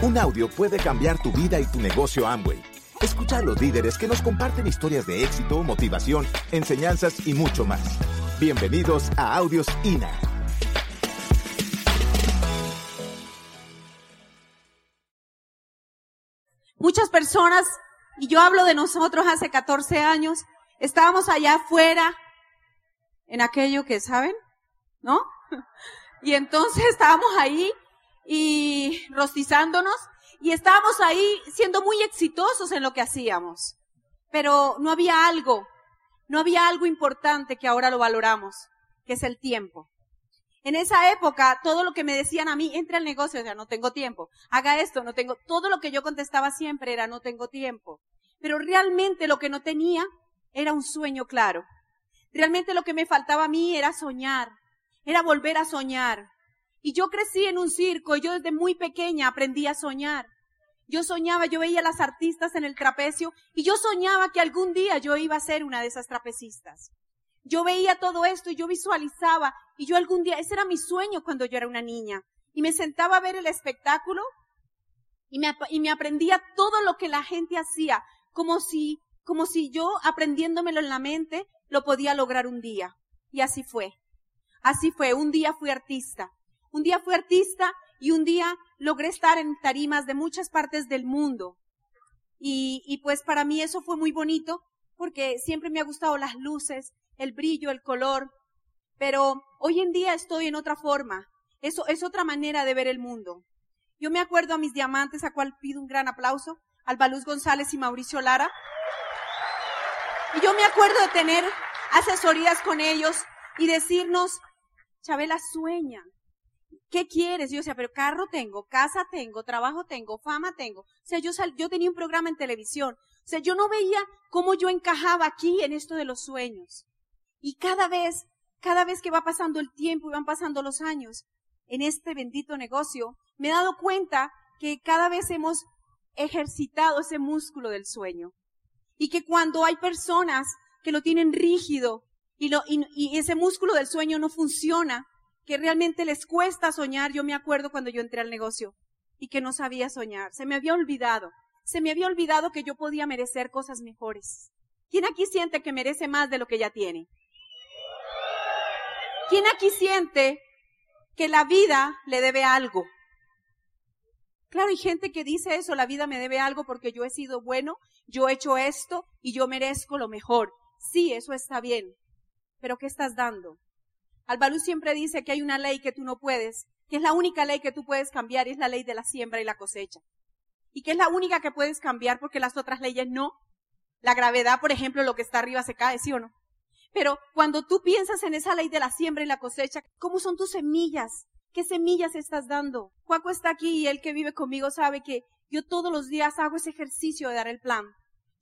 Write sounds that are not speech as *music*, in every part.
Un audio puede cambiar tu vida y tu negocio Amway. Escucha a los líderes que nos comparten historias de éxito, motivación, enseñanzas y mucho más. Bienvenidos a Audios INA. Muchas personas, y yo hablo de nosotros hace 14 años, estábamos allá afuera en aquello que, ¿saben? ¿No? *laughs* Y entonces estábamos ahí y rostizándonos y estábamos ahí siendo muy exitosos en lo que hacíamos. Pero no había algo, no había algo importante que ahora lo valoramos, que es el tiempo. En esa época, todo lo que me decían a mí, entre al negocio, sea, no tengo tiempo, haga esto, no tengo, todo lo que yo contestaba siempre era no tengo tiempo. Pero realmente lo que no tenía era un sueño claro. Realmente lo que me faltaba a mí era soñar, era volver a soñar. Y yo crecí en un circo y yo desde muy pequeña aprendí a soñar. Yo soñaba, yo veía a las artistas en el trapecio y yo soñaba que algún día yo iba a ser una de esas trapecistas. Yo veía todo esto y yo visualizaba y yo algún día, ese era mi sueño cuando yo era una niña. Y me sentaba a ver el espectáculo y me, y me aprendía todo lo que la gente hacía, como si, como si yo aprendiéndomelo en la mente lo podía lograr un día. Y así fue. Así fue. Un día fui artista. Un día fui artista y un día logré estar en tarimas de muchas partes del mundo. Y, pues para mí eso fue muy bonito porque siempre me ha gustado las luces, el brillo, el color. Pero hoy en día estoy en otra forma. Eso es otra manera de ver el mundo. Yo me acuerdo a mis diamantes, a cual pido un gran aplauso, Alba Luz González y Mauricio Lara. Y yo me acuerdo de tener asesorías con ellos y decirnos, Chabela sueña, ¿qué quieres? Yo decía, pero carro tengo, casa tengo, trabajo tengo, fama tengo. O sea, yo, yo tenía un programa en televisión. O sea, yo no veía cómo yo encajaba aquí en esto de los sueños. Y cada vez, cada vez que va pasando el tiempo y van pasando los años en este bendito negocio, me he dado cuenta que cada vez hemos ejercitado ese músculo del sueño. Y que cuando hay personas que lo tienen rígido y, y, y ese músculo del sueño no funciona, que realmente les cuesta soñar. Yo me acuerdo cuando yo entré al negocio y que no sabía soñar. Se me había olvidado. Se me había olvidado que yo podía merecer cosas mejores. ¿Quién aquí siente que merece más de lo que ya tiene? ¿Quién aquí siente que la vida le debe algo? Claro, hay gente que dice eso, la vida me debe algo porque yo he sido bueno, yo he hecho esto y yo merezco lo mejor. Sí, eso está bien. Pero ¿qué estás dando? Albaluz siempre dice que hay una ley que tú no puedes, que es la única ley que tú puedes cambiar y es la ley de la siembra y la cosecha. Y que es la única que puedes cambiar porque las otras leyes no. La gravedad, por ejemplo, lo que está arriba se cae, ¿sí o no? Pero cuando tú piensas en esa ley de la siembra y la cosecha, ¿cómo son tus semillas? ¿Qué semillas estás dando? Cuaco está aquí y él que vive conmigo sabe que yo todos los días hago ese ejercicio de dar el plan.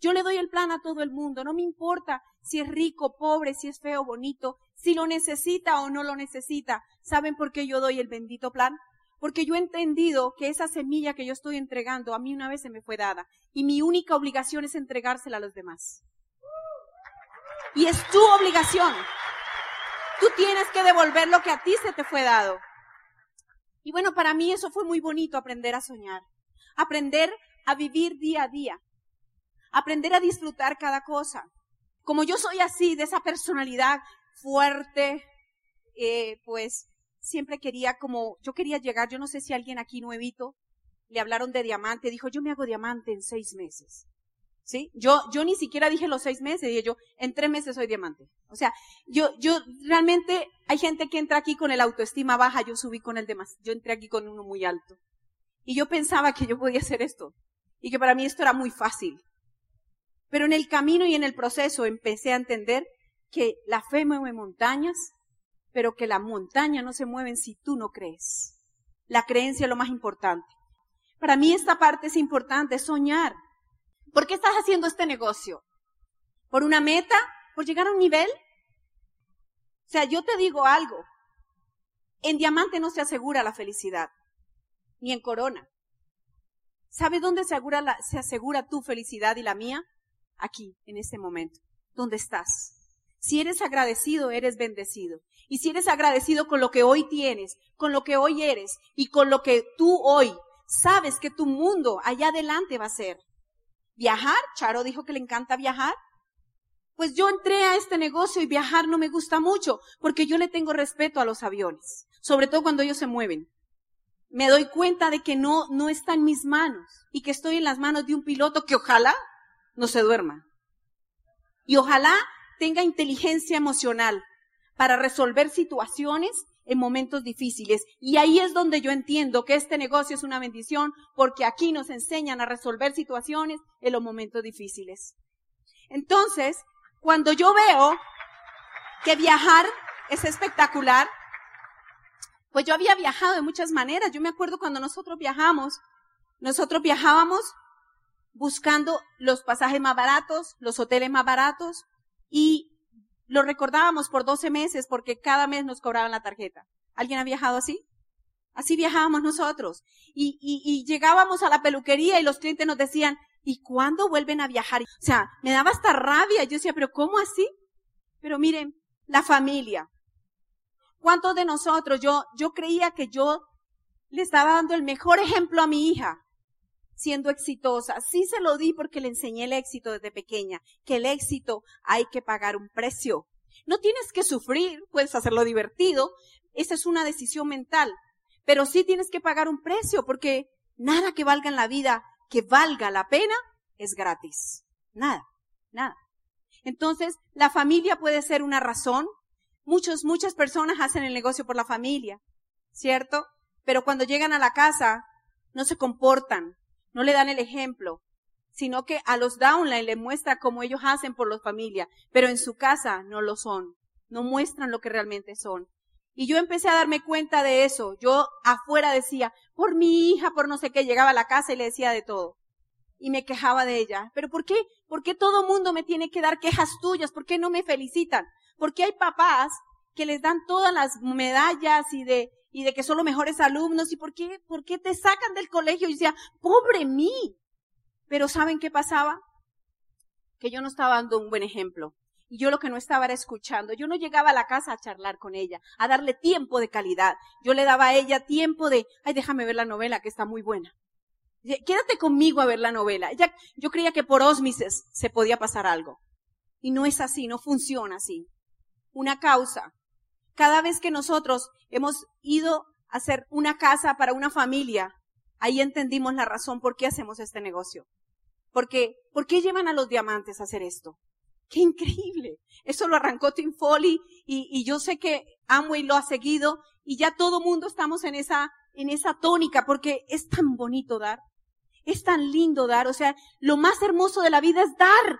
Yo le doy el plan a todo el mundo, no me importa si es rico, pobre, si es feo, bonito, si lo necesita o no lo necesita. ¿Saben por qué yo doy el bendito plan? Porque yo he entendido que esa semilla que yo estoy entregando a mí una vez se me fue dada y mi única obligación es entregársela a los demás. Y es tu obligación. Tú tienes que devolver lo que a ti se te fue dado. Y bueno, para mí eso fue muy bonito aprender a soñar, aprender a vivir día a día, aprender a disfrutar cada cosa. Como yo soy así, de esa personalidad fuerte, eh, pues siempre quería como, yo quería llegar, yo no sé si alguien aquí nuevito le hablaron de diamante, dijo, yo me hago diamante en seis meses. ¿Sí? Yo, yo ni siquiera dije los seis meses, dije yo, en tres meses soy diamante. O sea, yo, yo, realmente, hay gente que entra aquí con el autoestima baja, yo subí con el demás, yo entré aquí con uno muy alto. Y yo pensaba que yo podía hacer esto. Y que para mí esto era muy fácil. Pero en el camino y en el proceso empecé a entender que la fe mueve montañas, pero que la montaña no se mueven si tú no crees. La creencia es lo más importante. Para mí esta parte es importante, soñar. ¿Por qué estás haciendo este negocio? ¿Por una meta? ¿Por llegar a un nivel? O sea, yo te digo algo. En diamante no se asegura la felicidad, ni en corona. ¿Sabe dónde se asegura tu felicidad y la mía? Aquí, en este momento. ¿Dónde estás? Si eres agradecido, eres bendecido. Y si eres agradecido con lo que hoy tienes, con lo que hoy eres y con lo que tú hoy sabes que tu mundo allá adelante va a ser. Viajar, Charo dijo que le encanta viajar. Pues yo entré a este negocio y viajar no me gusta mucho porque yo le tengo respeto a los aviones, sobre todo cuando ellos se mueven. Me doy cuenta de que no, no está en mis manos y que estoy en las manos de un piloto que ojalá no se duerma. Y ojalá tenga inteligencia emocional para resolver situaciones en momentos difíciles. Y ahí es donde yo entiendo que este negocio es una bendición porque aquí nos enseñan a resolver situaciones en los momentos difíciles. Entonces, cuando yo veo que viajar es espectacular, pues yo había viajado de muchas maneras. Yo me acuerdo cuando nosotros viajamos, nosotros viajábamos buscando los pasajes más baratos, los hoteles más baratos y lo recordábamos por 12 meses porque cada mes nos cobraban la tarjeta. ¿Alguien ha viajado así? Así viajábamos nosotros. Y, y, y llegábamos a la peluquería y los clientes nos decían, ¿y cuándo vuelven a viajar? O sea, me daba hasta rabia. Yo decía, pero ¿cómo así? Pero miren, la familia. ¿Cuántos de nosotros, yo, yo creía que yo le estaba dando el mejor ejemplo a mi hija? Siendo exitosa. Sí se lo di porque le enseñé el éxito desde pequeña, que el éxito hay que pagar un precio. No tienes que sufrir, puedes hacerlo divertido, esa es una decisión mental, pero sí tienes que pagar un precio porque nada que valga en la vida, que valga la pena, es gratis. Nada, nada. Entonces, la familia puede ser una razón. Muchos, muchas personas hacen el negocio por la familia, ¿cierto? Pero cuando llegan a la casa, no se comportan, no le dan el ejemplo, sino que a los downline le muestra cómo ellos hacen por la familia, pero en su casa no lo son, no muestran lo que realmente son. Y yo empecé a darme cuenta de eso. Yo afuera decía, por mi hija, por no sé qué, llegaba a la casa y le decía de todo. Y me quejaba de ella. Pero ¿por qué? ¿Por qué todo mundo me tiene que dar quejas tuyas? ¿Por qué no me felicitan? Porque hay papás que les dan todas las medallas y de, y de que son los mejores alumnos y por qué, por qué te sacan del colegio y decía, pobre mí. Pero ¿saben qué pasaba? Que yo no estaba dando un buen ejemplo. Y yo lo que no estaba era escuchando. Yo no llegaba a la casa a charlar con ella, a darle tiempo de calidad. Yo le daba a ella tiempo de, ay, déjame ver la novela que está muy buena. Quédate conmigo a ver la novela. Ella, yo creía que por ósmices se podía pasar algo. Y no es así, no funciona así. Una causa cada vez que nosotros hemos ido a hacer una casa para una familia, ahí entendimos la razón por qué hacemos este negocio. Porque, ¿por qué llevan a los diamantes a hacer esto? ¡Qué increíble! Eso lo arrancó Tim Foley y, y yo sé que Amway lo ha seguido y ya todo mundo estamos en esa, en esa tónica porque es tan bonito dar. Es tan lindo dar. O sea, lo más hermoso de la vida es dar.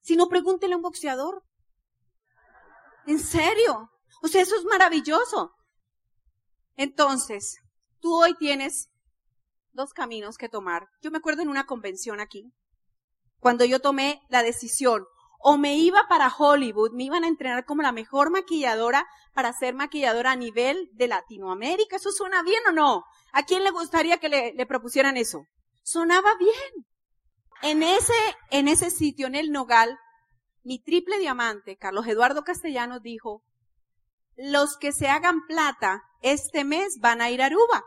Si no, pregúntele a un boxeador. ¿En serio? O sea, eso es maravilloso. Entonces, tú hoy tienes dos caminos que tomar. Yo me acuerdo en una convención aquí, cuando yo tomé la decisión, o me iba para Hollywood, me iban a entrenar como la mejor maquilladora para ser maquilladora a nivel de Latinoamérica. ¿Eso suena bien o no? ¿A quién le gustaría que le, propusieran eso? Sonaba bien. En ese, en ese sitio, en el Nogal, mi triple diamante, Carlos Eduardo Castellanos, dijo, los que se hagan plata este mes van a ir a Aruba.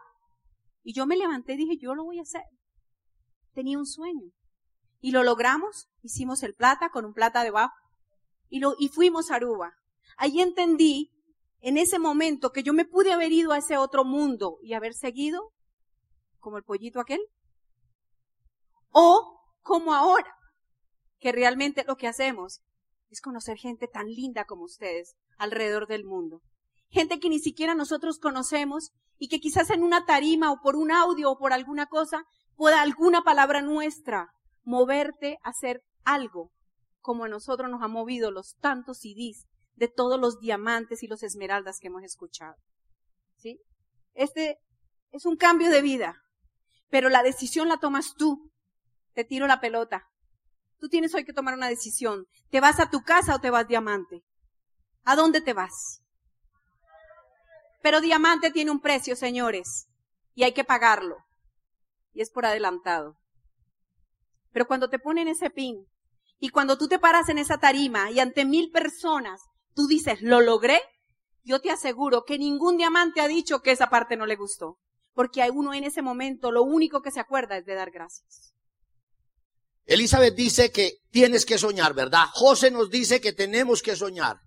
Y yo me levanté y dije, yo lo voy a hacer. Tenía un sueño. Y lo logramos, hicimos el plata con un plata debajo. Y, lo, y fuimos a Aruba. Allí entendí, en ese momento, que yo me pude haber ido a ese otro mundo y haber seguido, como el pollito aquel. O como ahora, que realmente lo que hacemos es conocer gente tan linda como ustedes alrededor del mundo. Gente que ni siquiera nosotros conocemos y que quizás en una tarima o por un audio o por alguna cosa pueda alguna palabra nuestra moverte a hacer algo como a nosotros nos ha movido los tantos CDs de todos los diamantes y los esmeraldas que hemos escuchado. ¿Sí? Este es un cambio de vida, pero la decisión la tomas tú. Te tiro la pelota. Tú tienes hoy que tomar una decisión. ¿Te vas a tu casa o te vas diamante? ¿A dónde te vas? Pero diamante tiene un precio, señores, y hay que pagarlo. Y es por adelantado. Pero cuando te ponen ese pin y cuando tú te paras en esa tarima y ante mil personas tú dices, lo logré, yo te aseguro que ningún diamante ha dicho que esa parte no le gustó. porque a uno en ese momento lo único que se acuerda es de dar gracias. Elizabeth dice que tienes que soñar, ¿verdad? José nos dice que tenemos que soñar.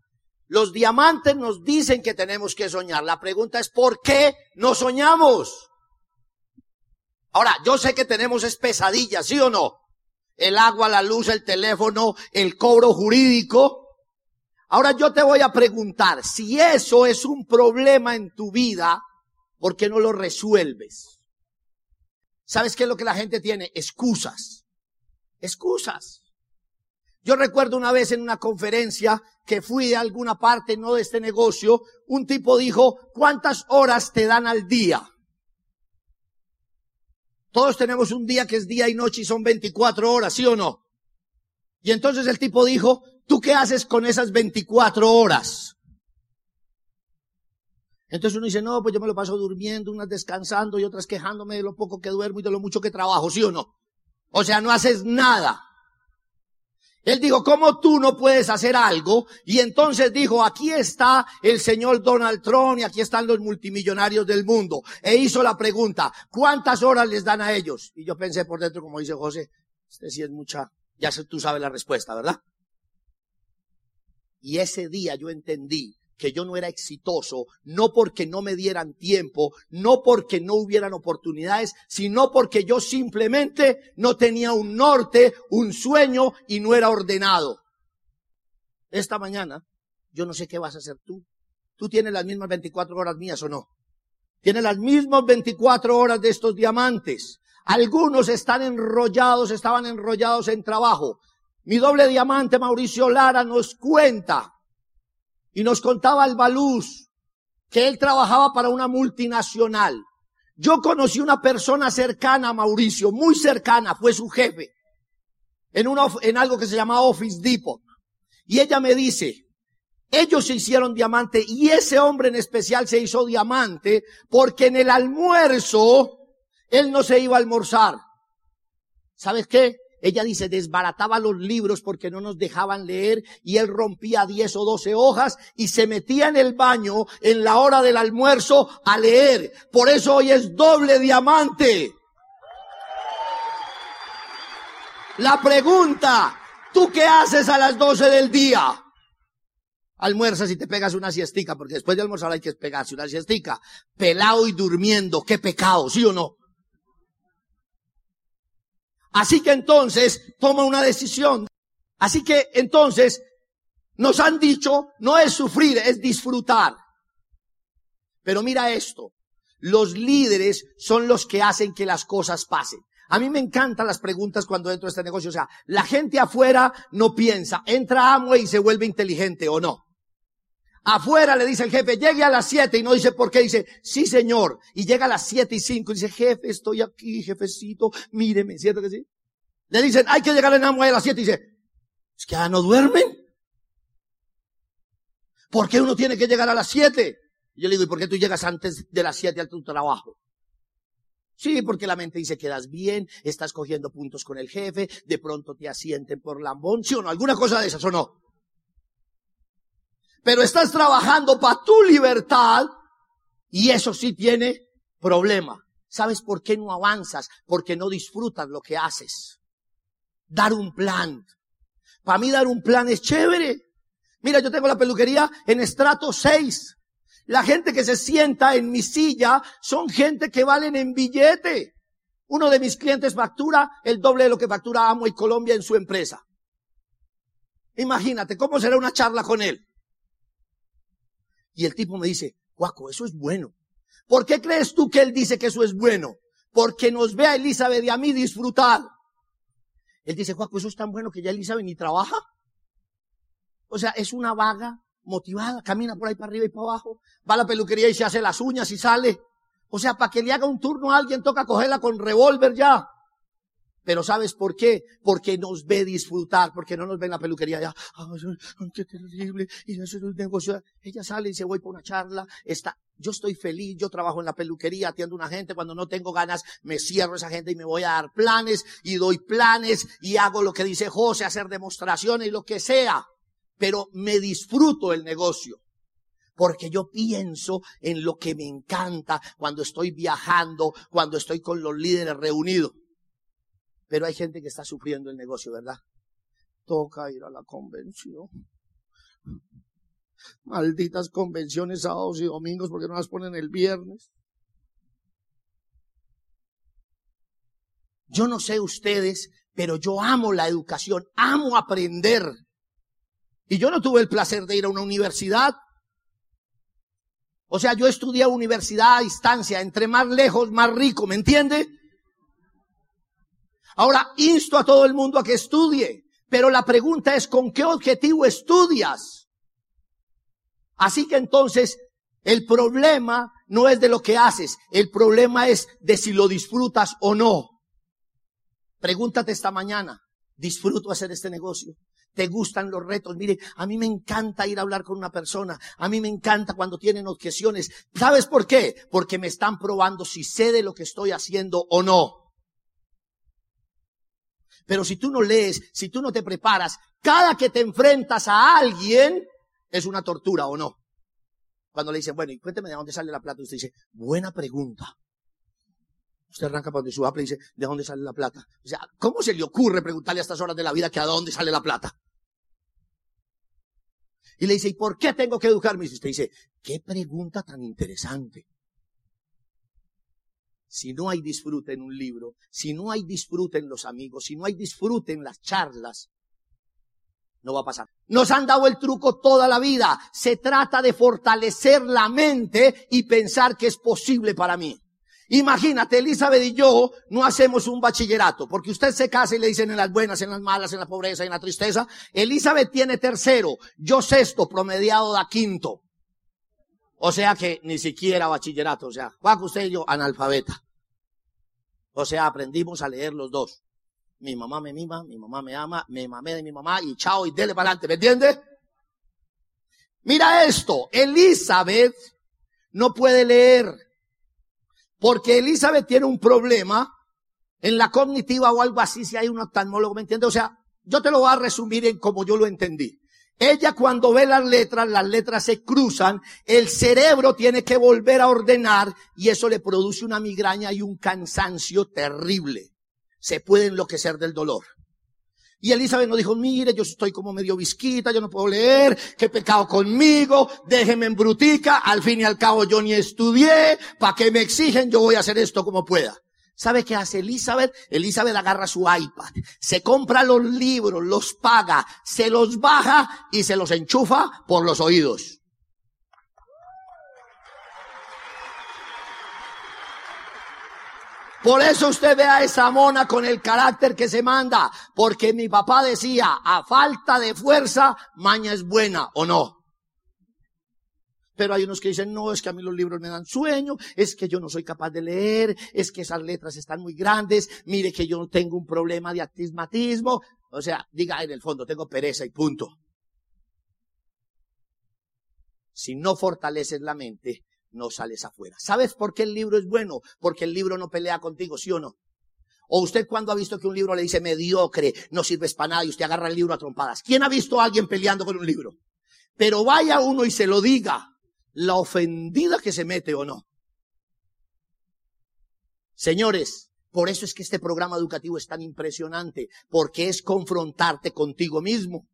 Los diamantes nos dicen que tenemos que soñar. La pregunta es, ¿por qué no soñamos? Ahora, yo sé que tenemos es pesadillas, ¿sí o no? El agua, la luz, el teléfono, el cobro jurídico. Ahora yo te voy a preguntar, si eso es un problema en tu vida, ¿por qué no lo resuelves? ¿Sabes qué es lo que la gente tiene? Excusas. Excusas. Yo recuerdo una vez en una conferencia que fui de alguna parte, no de este negocio, un tipo dijo, ¿cuántas horas te dan al día? Todos tenemos un día que es día y noche y son 24 horas, ¿sí o no? Y entonces el tipo dijo, ¿tú qué haces con esas 24 horas? Entonces uno dice, no, pues yo me lo paso durmiendo, unas descansando y otras quejándome de lo poco que duermo y de lo mucho que trabajo, ¿sí o no? O sea, no haces nada. Él dijo, ¿cómo tú no puedes hacer algo? Y entonces dijo, aquí está el señor Donald Trump y aquí están los multimillonarios del mundo. E hizo la pregunta, ¿cuántas horas les dan a ellos? Y yo pensé por dentro, como dice José, este sí es mucha, ya tú sabes la respuesta, ¿verdad? Y ese día yo entendí que yo no era exitoso, no porque no me dieran tiempo, no porque no hubieran oportunidades, sino porque yo simplemente no tenía un norte, un sueño y no era ordenado. Esta mañana, yo no sé qué vas a hacer tú. Tú tienes las mismas 24 horas mías o no. Tienes las mismas 24 horas de estos diamantes. Algunos están enrollados, estaban enrollados en trabajo. Mi doble diamante, Mauricio Lara, nos cuenta y nos contaba el Baluz que él trabajaba para una multinacional. Yo conocí una persona cercana a Mauricio, muy cercana, fue su jefe, en, una, en algo que se llama Office Depot. Y ella me dice, ellos se hicieron diamante y ese hombre en especial se hizo diamante porque en el almuerzo él no se iba a almorzar. ¿Sabes qué? Ella dice, desbarataba los libros porque no nos dejaban leer y él rompía 10 o 12 hojas y se metía en el baño en la hora del almuerzo a leer. Por eso hoy es doble diamante. La pregunta, ¿tú qué haces a las 12 del día? Almuerzas y te pegas una siestica, porque después de almorzar hay que pegarse una siestica. Pelado y durmiendo, qué pecado, ¿sí o no? Así que entonces toma una decisión. Así que entonces nos han dicho, no es sufrir, es disfrutar. Pero mira esto, los líderes son los que hacen que las cosas pasen. A mí me encantan las preguntas cuando entro a este negocio. O sea, la gente afuera no piensa, entra Amway y se vuelve inteligente o no. Afuera le dice el jefe, llegue a las siete y no dice por qué, dice, sí señor. Y llega a las siete y cinco y dice, jefe, estoy aquí, jefecito, míreme, ¿cierto que sí? Le dicen, hay que llegar en Amway a las siete y dice, es que ya no duermen. ¿Por qué uno tiene que llegar a las siete? Yo le digo, ¿y por qué tú llegas antes de las siete a tu trabajo? Sí, porque la mente dice, quedas bien, estás cogiendo puntos con el jefe, de pronto te asienten por lambón, ¿sí o no? ¿Alguna cosa de esas o no? Pero estás trabajando para tu libertad y eso sí tiene problema. ¿Sabes por qué no avanzas? Porque no disfrutas lo que haces. Dar un plan. Para mí dar un plan es chévere. Mira, yo tengo la peluquería en estrato 6. La gente que se sienta en mi silla son gente que valen en billete. Uno de mis clientes factura el doble de lo que factura Amo y Colombia en su empresa. Imagínate, ¿cómo será una charla con él? Y el tipo me dice, Guaco, eso es bueno. ¿Por qué crees tú que él dice que eso es bueno? Porque nos ve a Elizabeth y a mí disfrutar. Él dice, Guaco, eso es tan bueno que ya Elizabeth ni trabaja. O sea, es una vaga motivada, camina por ahí para arriba y para abajo, va a la peluquería y se hace las uñas y sale. O sea, para que le haga un turno a alguien toca cogerla con revólver ya. Pero ¿sabes por qué? Porque nos ve disfrutar, porque no nos ve en la peluquería ya, ay, qué terrible, y eso es un negocio. Ella sale y dice, voy por una charla, está, yo estoy feliz, yo trabajo en la peluquería, atiendo a una gente, cuando no tengo ganas, me cierro esa gente y me voy a dar planes, y doy planes, y hago lo que dice José, hacer demostraciones y lo que sea. Pero me disfruto el negocio. Porque yo pienso en lo que me encanta cuando estoy viajando, cuando estoy con los líderes reunidos. Pero hay gente que está sufriendo el negocio, ¿verdad? Toca ir a la convención. Malditas convenciones sábados y domingos porque no las ponen el viernes. Yo no sé ustedes, pero yo amo la educación, amo aprender. Y yo no tuve el placer de ir a una universidad. O sea, yo estudié universidad a distancia, entre más lejos, más rico, ¿me entiende? Ahora, insto a todo el mundo a que estudie, pero la pregunta es, ¿con qué objetivo estudias? Así que entonces, el problema no es de lo que haces, el problema es de si lo disfrutas o no. Pregúntate esta mañana, ¿disfruto hacer este negocio? ¿Te gustan los retos? Mire, a mí me encanta ir a hablar con una persona. A mí me encanta cuando tienen objeciones. ¿Sabes por qué? Porque me están probando si sé de lo que estoy haciendo o no. Pero si tú no lees, si tú no te preparas, cada que te enfrentas a alguien es una tortura o no. Cuando le dicen, bueno, y cuénteme de dónde sale la plata, usted dice, buena pregunta. Usted arranca para donde su y dice, ¿de dónde sale la plata? O sea, ¿cómo se le ocurre preguntarle a estas horas de la vida que a dónde sale la plata? Y le dice, ¿y por qué tengo que educarme? Y usted dice, qué pregunta tan interesante. Si no hay disfrute en un libro, si no hay disfrute en los amigos, si no hay disfrute en las charlas, no va a pasar. Nos han dado el truco toda la vida. Se trata de fortalecer la mente y pensar que es posible para mí. Imagínate, Elizabeth y yo no hacemos un bachillerato, porque usted se casa y le dicen en las buenas, en las malas, en la pobreza, en la tristeza. Elizabeth tiene tercero, yo sexto, promediado da quinto. O sea que ni siquiera bachillerato, o sea, Juan, usted y yo, analfabeta. O sea, aprendimos a leer los dos. Mi mamá me mima, mi mamá me ama, me mamé de mi mamá y chao y dele para adelante, ¿me entiende? Mira esto, Elizabeth no puede leer porque Elizabeth tiene un problema en la cognitiva o algo así, si hay un oftalmólogo, ¿me entiende? O sea, yo te lo voy a resumir en como yo lo entendí. Ella cuando ve las letras, las letras se cruzan, el cerebro tiene que volver a ordenar y eso le produce una migraña y un cansancio terrible. Se puede enloquecer del dolor. Y Elizabeth nos dijo, mire, yo estoy como medio visquita, yo no puedo leer, qué pecado conmigo, déjeme en brutica, al fin y al cabo yo ni estudié, ¿para qué me exigen? Yo voy a hacer esto como pueda. ¿Sabe qué hace Elizabeth? Elizabeth agarra su iPad, se compra los libros, los paga, se los baja y se los enchufa por los oídos. Por eso usted ve a esa mona con el carácter que se manda, porque mi papá decía, a falta de fuerza, maña es buena o no. Pero hay unos que dicen, no, es que a mí los libros me dan sueño, es que yo no soy capaz de leer, es que esas letras están muy grandes, mire que yo tengo un problema de astigmatismo. O sea, diga en el fondo, tengo pereza y punto. Si no fortaleces la mente, no sales afuera. ¿Sabes por qué el libro es bueno? Porque el libro no pelea contigo, ¿sí o no? O usted cuando ha visto que un libro le dice mediocre, no sirves para nada y usted agarra el libro a trompadas. ¿Quién ha visto a alguien peleando con un libro? Pero vaya uno y se lo diga la ofendida que se mete o no. Señores, por eso es que este programa educativo es tan impresionante, porque es confrontarte contigo mismo.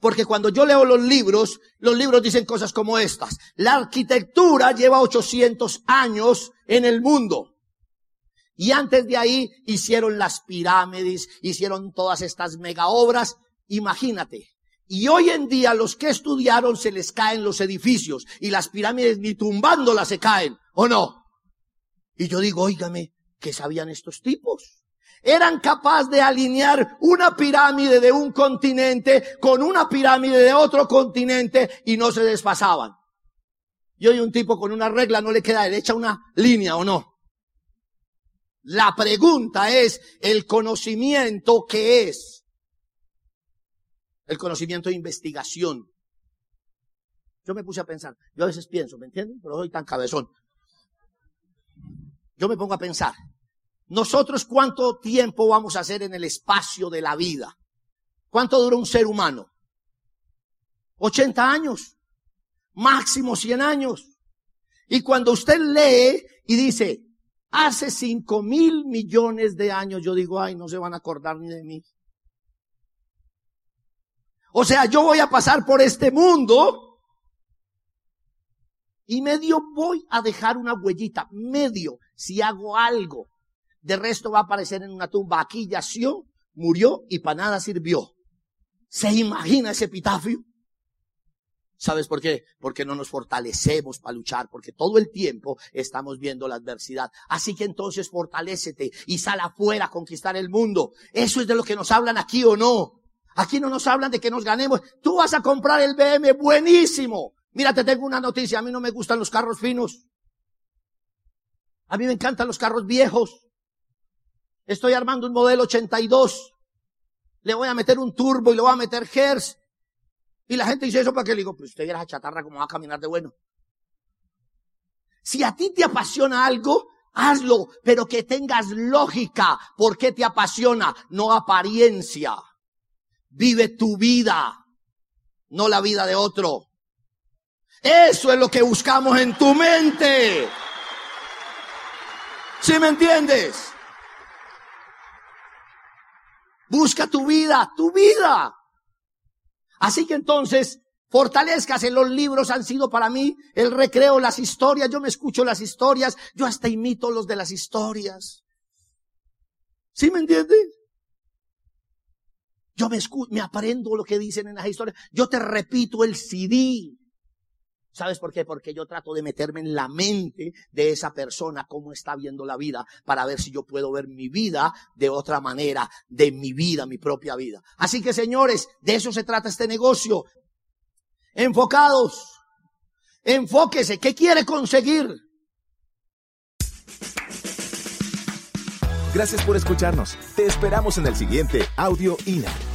Porque cuando yo leo los libros, los libros dicen cosas como estas. La arquitectura lleva 800 años en el mundo. Y antes de ahí hicieron las pirámides, hicieron todas estas mega obras. Imagínate, y hoy en día los que estudiaron se les caen los edificios y las pirámides ni tumbándolas se caen, ¿o no? Y yo digo, óigame, ¿qué sabían estos tipos? Eran capaces de alinear una pirámide de un continente con una pirámide de otro continente y no se desfasaban. Y hoy un tipo con una regla no le queda derecha una línea, ¿o no? La pregunta es el conocimiento que es el conocimiento de investigación. Yo me puse a pensar, yo a veces pienso, ¿me entienden? Pero soy tan cabezón. Yo me pongo a pensar, nosotros cuánto tiempo vamos a hacer en el espacio de la vida? ¿Cuánto dura un ser humano? 80 años. máximo 100 años. Y cuando usted lee y dice, hace 5 mil millones de años, yo digo, ay, no se van a acordar ni de mí. O sea, yo voy a pasar por este mundo y medio voy a dejar una huellita, medio, si hago algo. De resto va a aparecer en una tumba. Aquí yació, murió y para nada sirvió. ¿Se imagina ese epitafio? ¿Sabes por qué? Porque no nos fortalecemos para luchar, porque todo el tiempo estamos viendo la adversidad. Así que entonces fortalécete y sal afuera a conquistar el mundo. Eso es de lo que nos hablan aquí o no. Aquí no nos hablan de que nos ganemos. Tú vas a comprar el BM buenísimo. Mira, te tengo una noticia. A mí no me gustan los carros finos. A mí me encantan los carros viejos. Estoy armando un modelo 82. Le voy a meter un turbo y le voy a meter Hertz. Y la gente dice eso para que le digo, pues usted era chatarra, como va a caminar de bueno? Si a ti te apasiona algo, hazlo, pero que tengas lógica. ¿Por qué te apasiona? No apariencia. Vive tu vida, no la vida de otro. Eso es lo que buscamos en tu mente. ¿Sí me entiendes? Busca tu vida, tu vida. Así que entonces, fortalezcase. Los libros han sido para mí el recreo, las historias. Yo me escucho las historias. Yo hasta imito los de las historias. ¿Sí me entiendes? Yo me, me aprendo lo que dicen en las historias. Yo te repito el CD. ¿Sabes por qué? Porque yo trato de meterme en la mente de esa persona, cómo está viendo la vida, para ver si yo puedo ver mi vida de otra manera, de mi vida, mi propia vida. Así que señores, de eso se trata este negocio. Enfocados. Enfóquese. ¿Qué quiere conseguir? Gracias por escucharnos. Te esperamos en el siguiente Audio INA.